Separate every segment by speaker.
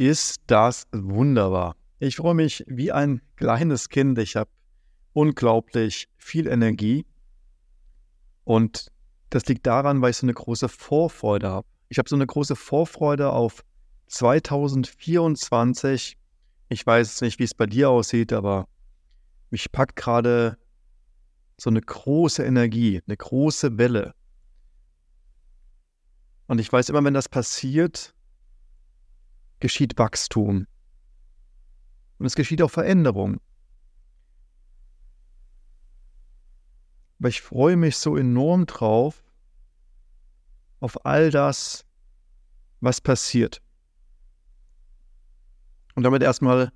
Speaker 1: ist das wunderbar. Ich freue mich wie ein kleines Kind. Ich habe unglaublich viel Energie. Und das liegt daran, weil ich so eine große Vorfreude habe. Ich habe so eine große Vorfreude auf 2024. Ich weiß nicht, wie es bei dir aussieht, aber mich packt gerade so eine große Energie, eine große Welle. Und ich weiß immer, wenn das passiert, geschieht Wachstum. Und es geschieht auch Veränderung. Aber ich freue mich so enorm drauf, auf all das, was passiert. Und damit erstmal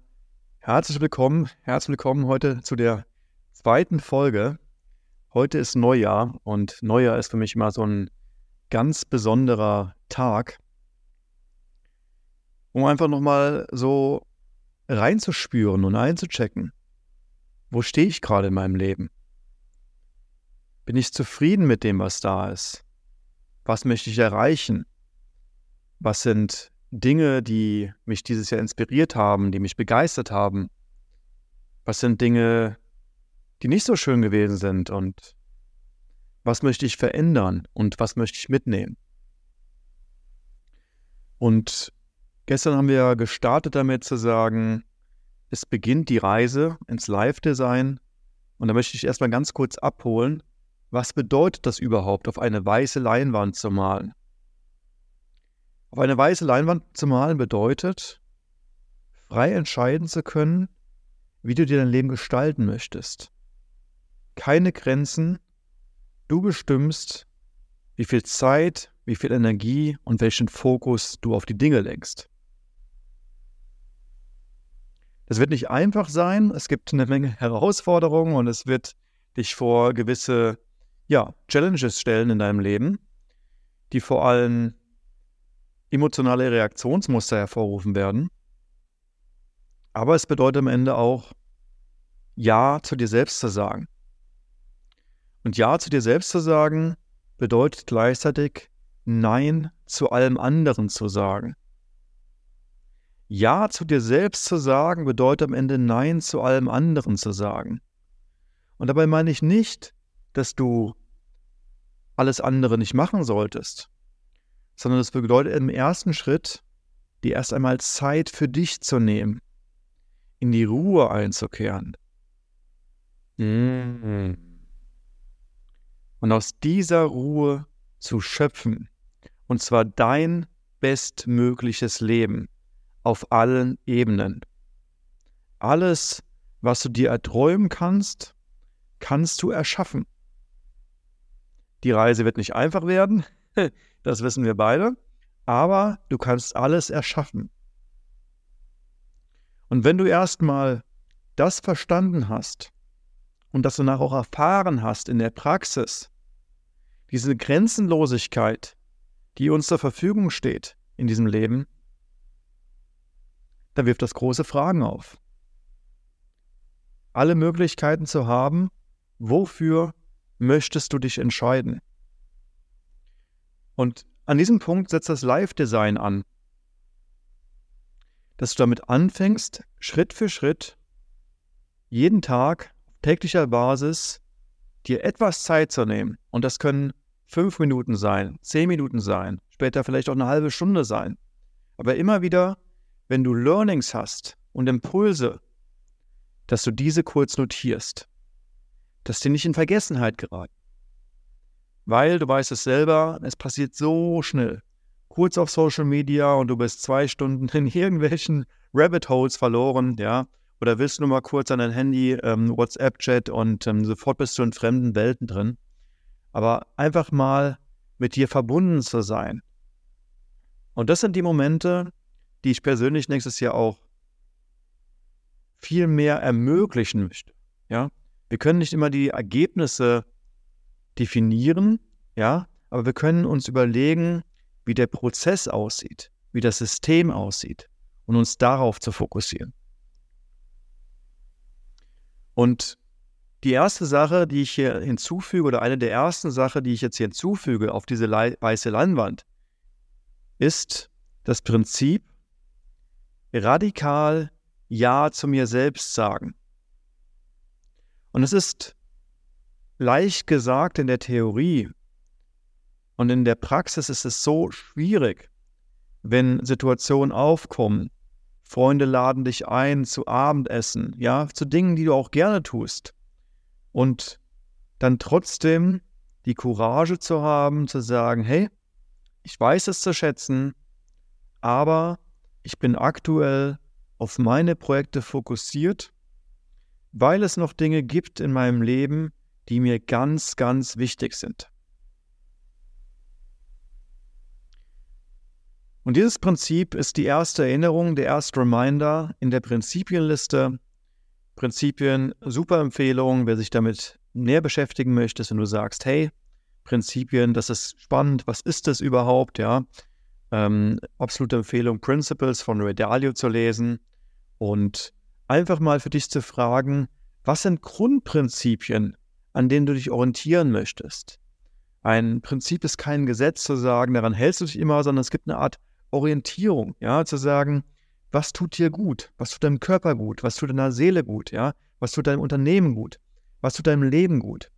Speaker 1: herzlich willkommen, herzlich willkommen heute zu der zweiten Folge. Heute ist Neujahr und Neujahr ist für mich immer so ein ganz besonderer Tag, um einfach nochmal so reinzuspüren und einzuchecken. Wo stehe ich gerade in meinem Leben? Bin ich zufrieden mit dem, was da ist? Was möchte ich erreichen? Was sind Dinge, die mich dieses Jahr inspiriert haben, die mich begeistert haben? Was sind Dinge, die nicht so schön gewesen sind? Und was möchte ich verändern und was möchte ich mitnehmen? Und gestern haben wir gestartet damit zu sagen, es beginnt die Reise ins Live-Design. Und da möchte ich erstmal ganz kurz abholen, was bedeutet das überhaupt, auf eine weiße Leinwand zu malen? Auf eine weiße Leinwand zu malen bedeutet, frei entscheiden zu können, wie du dir dein Leben gestalten möchtest. Keine Grenzen, du bestimmst, wie viel Zeit, wie viel Energie und welchen Fokus du auf die Dinge lenkst. Das wird nicht einfach sein, es gibt eine Menge Herausforderungen und es wird dich vor gewisse ja, Challenges stellen in deinem Leben, die vor allem emotionale Reaktionsmuster hervorrufen werden. Aber es bedeutet am Ende auch, Ja zu dir selbst zu sagen. Und Ja zu dir selbst zu sagen, bedeutet gleichzeitig Nein zu allem anderen zu sagen. Ja zu dir selbst zu sagen, bedeutet am Ende Nein zu allem anderen zu sagen. Und dabei meine ich nicht, dass du alles andere nicht machen solltest, sondern das bedeutet im ersten Schritt, dir erst einmal Zeit für dich zu nehmen, in die Ruhe einzukehren. Mm. Und aus dieser Ruhe zu schöpfen, und zwar dein bestmögliches Leben auf allen Ebenen. Alles, was du dir erträumen kannst, kannst du erschaffen. Die Reise wird nicht einfach werden, das wissen wir beide, aber du kannst alles erschaffen. Und wenn du erstmal das verstanden hast und das danach auch erfahren hast in der Praxis, diese Grenzenlosigkeit, die uns zur Verfügung steht in diesem Leben, dann wirft das große Fragen auf. Alle Möglichkeiten zu haben, wofür möchtest du dich entscheiden? Und an diesem Punkt setzt das Live-Design an, dass du damit anfängst, Schritt für Schritt, jeden Tag, täglicher Basis, dir etwas Zeit zu nehmen. Und das können fünf Minuten sein, zehn Minuten sein, später vielleicht auch eine halbe Stunde sein. Aber immer wieder, wenn du Learnings hast und Impulse, dass du diese kurz notierst dass die nicht in Vergessenheit geraten. Weil du weißt es selber, es passiert so schnell. Kurz auf Social Media und du bist zwei Stunden in irgendwelchen Rabbit Holes verloren, ja. Oder willst du nur mal kurz an dein Handy ähm, WhatsApp-Chat und ähm, sofort bist du in fremden Welten drin. Aber einfach mal mit dir verbunden zu sein. Und das sind die Momente, die ich persönlich nächstes Jahr auch viel mehr ermöglichen möchte. Ja, wir können nicht immer die Ergebnisse definieren, ja, aber wir können uns überlegen, wie der Prozess aussieht, wie das System aussieht und uns darauf zu fokussieren. Und die erste Sache, die ich hier hinzufüge, oder eine der ersten Sachen, die ich jetzt hier hinzufüge auf diese weiße Leinwand, ist das Prinzip, radikal Ja zu mir selbst sagen. Und es ist leicht gesagt in der Theorie und in der Praxis ist es so schwierig, wenn Situationen aufkommen. Freunde laden dich ein zu Abendessen, ja, zu Dingen, die du auch gerne tust. Und dann trotzdem die Courage zu haben, zu sagen, hey, ich weiß es zu schätzen, aber ich bin aktuell auf meine Projekte fokussiert, weil es noch Dinge gibt in meinem Leben, die mir ganz, ganz wichtig sind. Und dieses Prinzip ist die erste Erinnerung, der erste Reminder in der Prinzipienliste. Prinzipien, super Empfehlung, wer sich damit näher beschäftigen möchte, wenn du sagst, hey, Prinzipien, das ist spannend, was ist das überhaupt, ja? Ähm, absolute Empfehlung, Principles von Ray Dalio zu lesen und einfach mal für dich zu fragen, was sind Grundprinzipien, an denen du dich orientieren möchtest? Ein Prinzip ist kein Gesetz zu sagen, daran hältst du dich immer, sondern es gibt eine Art Orientierung, ja, zu sagen, was tut dir gut, was tut deinem Körper gut, was tut deiner Seele gut, ja, was tut deinem Unternehmen gut, was tut deinem Leben gut.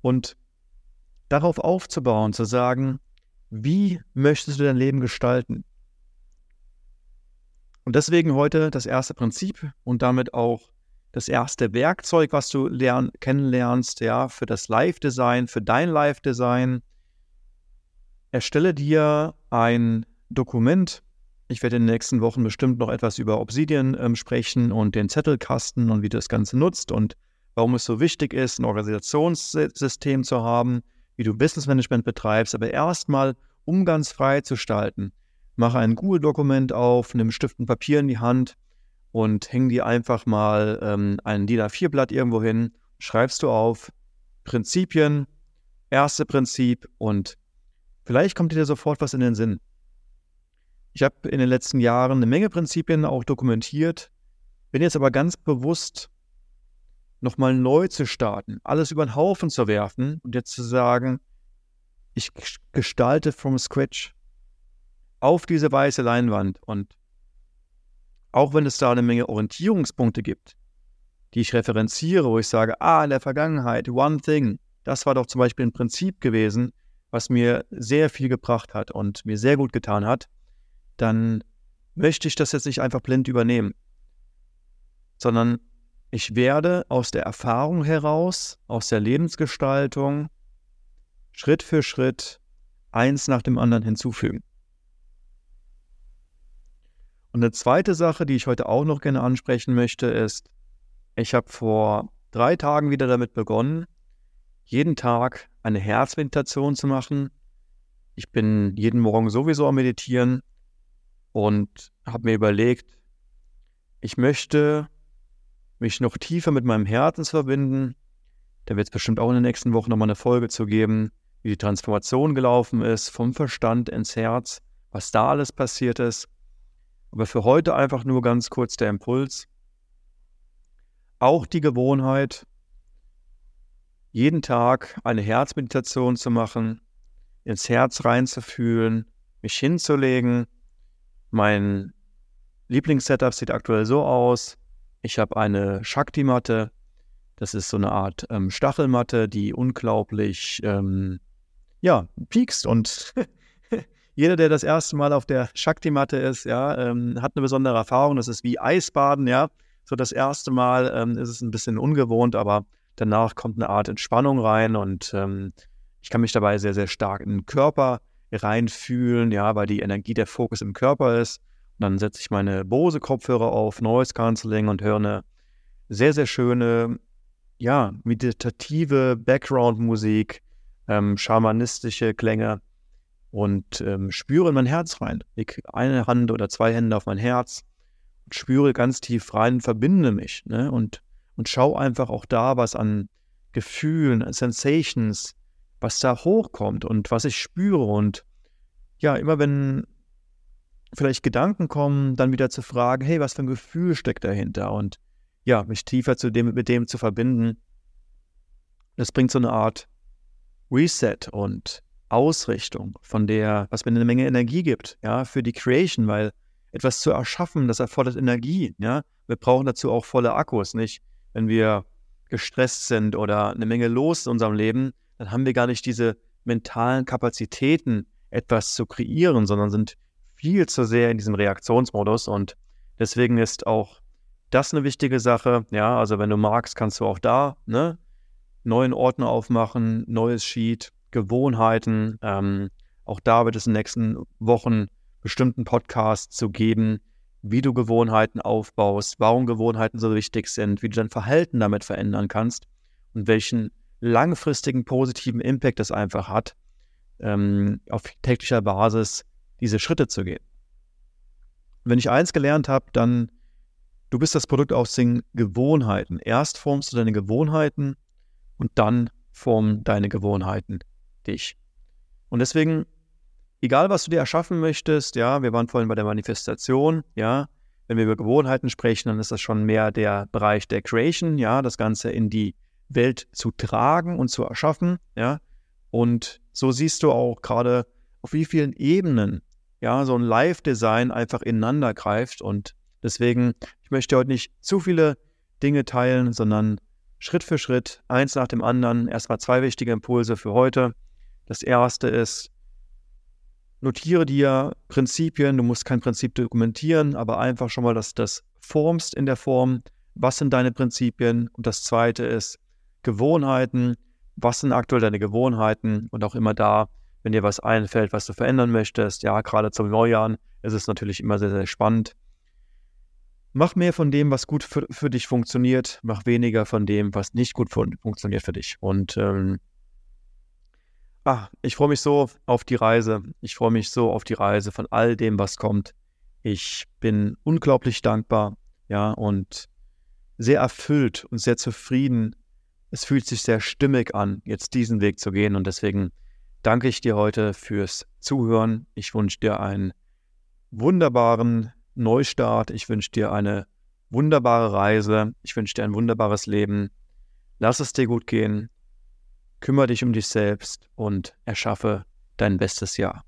Speaker 1: Und darauf aufzubauen, zu sagen, wie möchtest du dein Leben gestalten? Und deswegen heute das erste Prinzip und damit auch das erste Werkzeug, was du lern, kennenlernst, ja, für das Live-Design, für dein Live-Design. Erstelle dir ein Dokument. Ich werde in den nächsten Wochen bestimmt noch etwas über Obsidian ähm, sprechen und den Zettelkasten und wie du das Ganze nutzt und warum es so wichtig ist, ein Organisationssystem zu haben, wie du Business Management betreibst. Aber erstmal, um ganz frei zu gestalten, mache ein Google-Dokument auf, nimm Stift und Papier in die Hand und häng dir einfach mal ähm, ein DIN A4-Blatt irgendwo hin, schreibst du auf Prinzipien, erste Prinzip und vielleicht kommt dir sofort was in den Sinn. Ich habe in den letzten Jahren eine Menge Prinzipien auch dokumentiert, bin jetzt aber ganz bewusst nochmal neu zu starten, alles über den Haufen zu werfen und jetzt zu sagen, ich gestalte from scratch auf diese weiße Leinwand und auch wenn es da eine Menge Orientierungspunkte gibt, die ich referenziere, wo ich sage, ah, in der Vergangenheit, one thing, das war doch zum Beispiel ein Prinzip gewesen, was mir sehr viel gebracht hat und mir sehr gut getan hat, dann möchte ich das jetzt nicht einfach blind übernehmen, sondern ich werde aus der Erfahrung heraus, aus der Lebensgestaltung, Schritt für Schritt eins nach dem anderen hinzufügen. Und eine zweite Sache, die ich heute auch noch gerne ansprechen möchte, ist, ich habe vor drei Tagen wieder damit begonnen, jeden Tag eine Herzmeditation zu machen. Ich bin jeden Morgen sowieso am Meditieren und habe mir überlegt, ich möchte mich noch tiefer mit meinem Herzen verbinden. Da wird es bestimmt auch in den nächsten Wochen nochmal eine Folge zu geben, wie die Transformation gelaufen ist, vom Verstand ins Herz, was da alles passiert ist. Aber für heute einfach nur ganz kurz der Impuls. Auch die Gewohnheit, jeden Tag eine Herzmeditation zu machen, ins Herz reinzufühlen, mich hinzulegen mein Lieblingssetup sieht aktuell so aus. Ich habe eine Shakti-Matte. Das ist so eine Art ähm, Stachelmatte, die unglaublich, ähm, ja, piekst. Und jeder, der das erste Mal auf der Shakti-Matte ist, ja, ähm, hat eine besondere Erfahrung. Das ist wie Eisbaden, ja. So das erste Mal ähm, ist es ein bisschen ungewohnt, aber danach kommt eine Art Entspannung rein und ähm, ich kann mich dabei sehr, sehr stark in den Körper reinfühlen, ja, weil die Energie der Fokus im Körper ist. Dann setze ich meine Bose-Kopfhörer auf, Noise Cancelling und höre eine sehr, sehr schöne, ja, meditative Background-Musik, ähm, schamanistische Klänge und ähm, spüre in mein Herz rein. Ich eine Hand oder zwei Hände auf mein Herz und spüre ganz tief rein, verbinde mich ne? und, und schau einfach auch da, was an Gefühlen, Sensations, was da hochkommt und was ich spüre. Und ja, immer wenn vielleicht Gedanken kommen, dann wieder zu fragen, hey, was für ein Gefühl steckt dahinter? Und ja, mich tiefer zu dem, mit dem zu verbinden. Das bringt so eine Art Reset und Ausrichtung, von der, was mir eine Menge Energie gibt, ja, für die Creation, weil etwas zu erschaffen, das erfordert Energie. Ja? Wir brauchen dazu auch volle Akkus, nicht? Wenn wir gestresst sind oder eine Menge los in unserem Leben, dann haben wir gar nicht diese mentalen Kapazitäten, etwas zu kreieren, sondern sind viel zu sehr in diesem Reaktionsmodus. Und deswegen ist auch das eine wichtige Sache. Ja, also wenn du magst, kannst du auch da ne, neuen Ordner aufmachen, neues Sheet, Gewohnheiten. Ähm, auch da wird es in den nächsten Wochen bestimmten Podcasts zu geben, wie du Gewohnheiten aufbaust, warum Gewohnheiten so wichtig sind, wie du dein Verhalten damit verändern kannst und welchen langfristigen positiven Impact es einfach hat, ähm, auf täglicher Basis diese Schritte zu gehen. Wenn ich eins gelernt habe, dann du bist das Produkt aus den Gewohnheiten. Erst formst du deine Gewohnheiten und dann formen deine Gewohnheiten dich. Und deswegen egal was du dir erschaffen möchtest, ja, wir waren vorhin bei der Manifestation, ja, wenn wir über Gewohnheiten sprechen, dann ist das schon mehr der Bereich der Creation, ja, das Ganze in die Welt zu tragen und zu erschaffen, ja. Und so siehst du auch gerade, auf wie vielen Ebenen, ja, so ein Live-Design einfach ineinander greift. Und deswegen, ich möchte heute nicht zu viele Dinge teilen, sondern Schritt für Schritt, eins nach dem anderen. Erstmal zwei wichtige Impulse für heute. Das erste ist, notiere dir Prinzipien, du musst kein Prinzip dokumentieren, aber einfach schon mal, dass du das formst in der Form, was sind deine Prinzipien und das zweite ist Gewohnheiten, was sind aktuell deine Gewohnheiten und auch immer da, wenn dir was einfällt, was du verändern möchtest, ja, gerade zum Neujahr ist es natürlich immer sehr, sehr spannend. Mach mehr von dem, was gut für, für dich funktioniert, mach weniger von dem, was nicht gut fun funktioniert für dich. Und ähm, Ah, ich freue mich so auf die Reise. Ich freue mich so auf die Reise von all dem, was kommt. Ich bin unglaublich dankbar, ja, und sehr erfüllt und sehr zufrieden. Es fühlt sich sehr stimmig an, jetzt diesen Weg zu gehen. Und deswegen danke ich dir heute fürs Zuhören. Ich wünsche dir einen wunderbaren Neustart. Ich wünsche dir eine wunderbare Reise. Ich wünsche dir ein wunderbares Leben. Lass es dir gut gehen kümmere dich um dich selbst und erschaffe dein bestes Jahr.